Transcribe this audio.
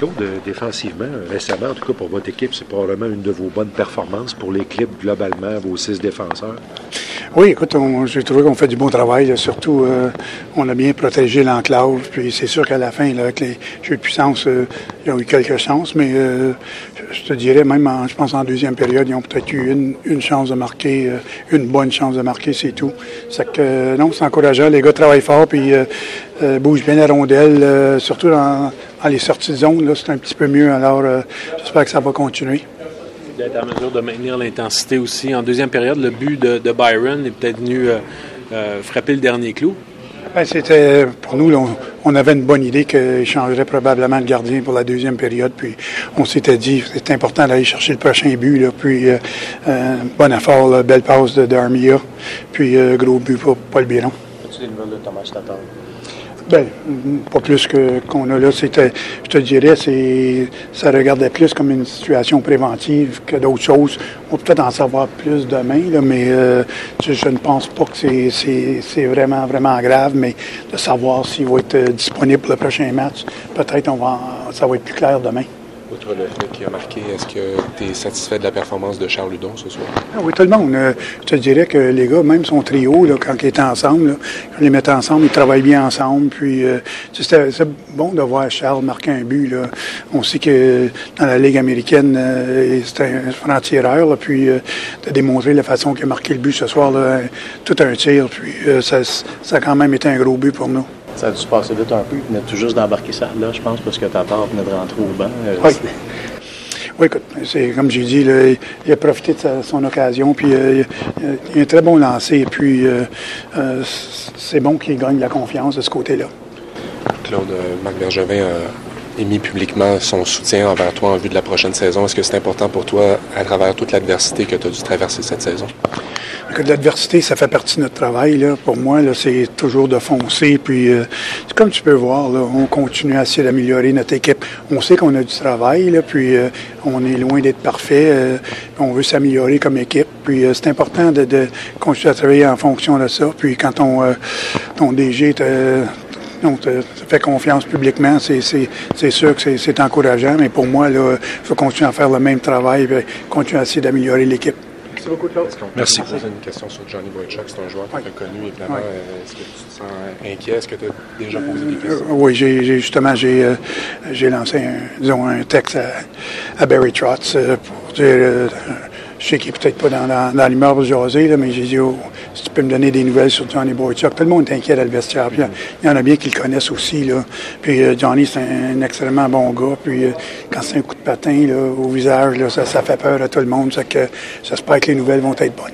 Claude, défensivement, récemment, en tout cas pour votre équipe, c'est probablement une de vos bonnes performances pour l'équipe globalement, vos six défenseurs. Oui, écoute, j'ai trouvé qu'on fait du bon travail. Surtout, euh, on a bien protégé l'enclave. Puis c'est sûr qu'à la fin, avec les jeux de puissance, euh, ils ont eu quelques chances, mais euh, je te dirais, même en, je pense en deuxième période, ils ont peut-être eu une, une, chance de marquer, une bonne chance de marquer, c'est tout. C'est que non, c'est encourageant. Les gars travaillent fort, puis bougent bien la rondelle, surtout dans, dans, les sorties de zone, là, c'est un petit peu mieux. Alors, j'espère que ça va continuer d'être en mesure de maintenir l'intensité aussi. En deuxième période, le but de, de Byron est peut-être venu euh, euh, frapper le dernier clou. Ben, c'était pour nous, on, on, avait une bonne idée qu'il changerait probablement le gardien pour la deuxième période. Puis on s'était dit c'est important d'aller chercher le prochain but. Là, puis euh, bon effort, là, belle passe de d'Armia. Puis euh, gros but pour Paul Biron. As-tu des nouvelles de Thomas Tatar? Ben, pas plus que qu'on a là. C'était, je te dirais, c'est, ça regardait plus comme une situation préventive que d'autres choses. On peut peut-être en savoir plus demain, mais euh, je, ne pense pas que c'est, c'est, c'est vraiment, vraiment grave. Mais de savoir s'il va être disponible pour le prochain match, peut-être on va, ça va être plus clair demain. Outre le a marqué, est-ce que tu es satisfait de la performance de Charles Ludon ce soir? Ah oui, tout le monde. Euh, je te dirais que les gars, même son trio, là, quand ils étaient ensemble, là, quand ils les mettaient ensemble, ils travaillent bien ensemble. Puis euh, c'était bon de voir Charles marquer un but. Là. On sait que dans la Ligue américaine, euh, c'était un franc-tireur. Puis euh, de démontrer la façon qu'il a marqué le but ce soir, là, tout un tir. Puis euh, ça, ça a quand même été un gros but pour nous. Ça a dû se passer vite un peu. Il venait tout juste d'embarquer ça là, je pense, parce que Tatar venait de rentrer au banc. Euh, oui. Oui, écoute, c'est comme j'ai dit, là, il a profité de sa, son occasion, puis euh, il a un très bon lancé, et puis euh, euh, c'est bon qu'il gagne la confiance de ce côté-là. Claude, Marc Bergevin a émis publiquement son soutien envers toi en vue de la prochaine saison? Est-ce que c'est important pour toi, à travers toute l'adversité que tu as dû traverser cette saison? l'adversité, ça fait partie de notre travail. Pour moi, c'est toujours de foncer. Puis, euh, comme tu peux voir, on continue à essayer d'améliorer notre équipe. On sait qu'on a du travail, puis euh, on est loin d'être parfait. Euh, on veut s'améliorer comme équipe. Puis, c'est important de, continuer à travailler en fonction de ça. Puis, quand on, ton DG donc, te fait confiance publiquement, c'est sûr que c'est encourageant. Mais pour moi, il faut continuer à faire le même travail et continuer à essayer d'améliorer l'équipe. Merci beaucoup, Claude. Merci. Je une question sur Johnny Boychuk. C'est un joueur que oui. tu as connu, évidemment. Oui. Est-ce que tu te sens inquiet? Est-ce que tu as déjà posé des questions? Euh, oui, j'ai justement, j'ai euh, lancé un, disons, un texte à, à Barry Trotz euh, pour dire... Euh, je sais qu'il n'est peut-être pas dans, dans, l'humeur pour jaser, là, mais j'ai dit, oh, si tu peux me donner des nouvelles sur Johnny Boychuk. Tout le monde est inquiet dans le vestiaire. Il y en a bien qui le connaissent aussi. Là. Puis euh, Johnny, c'est un, extrêmement bon gars. Puis euh, quand c'est un coup de patin au visage, là, ça, ça fait peur à tout le monde. Ça que j'espère que les nouvelles vont être bonnes.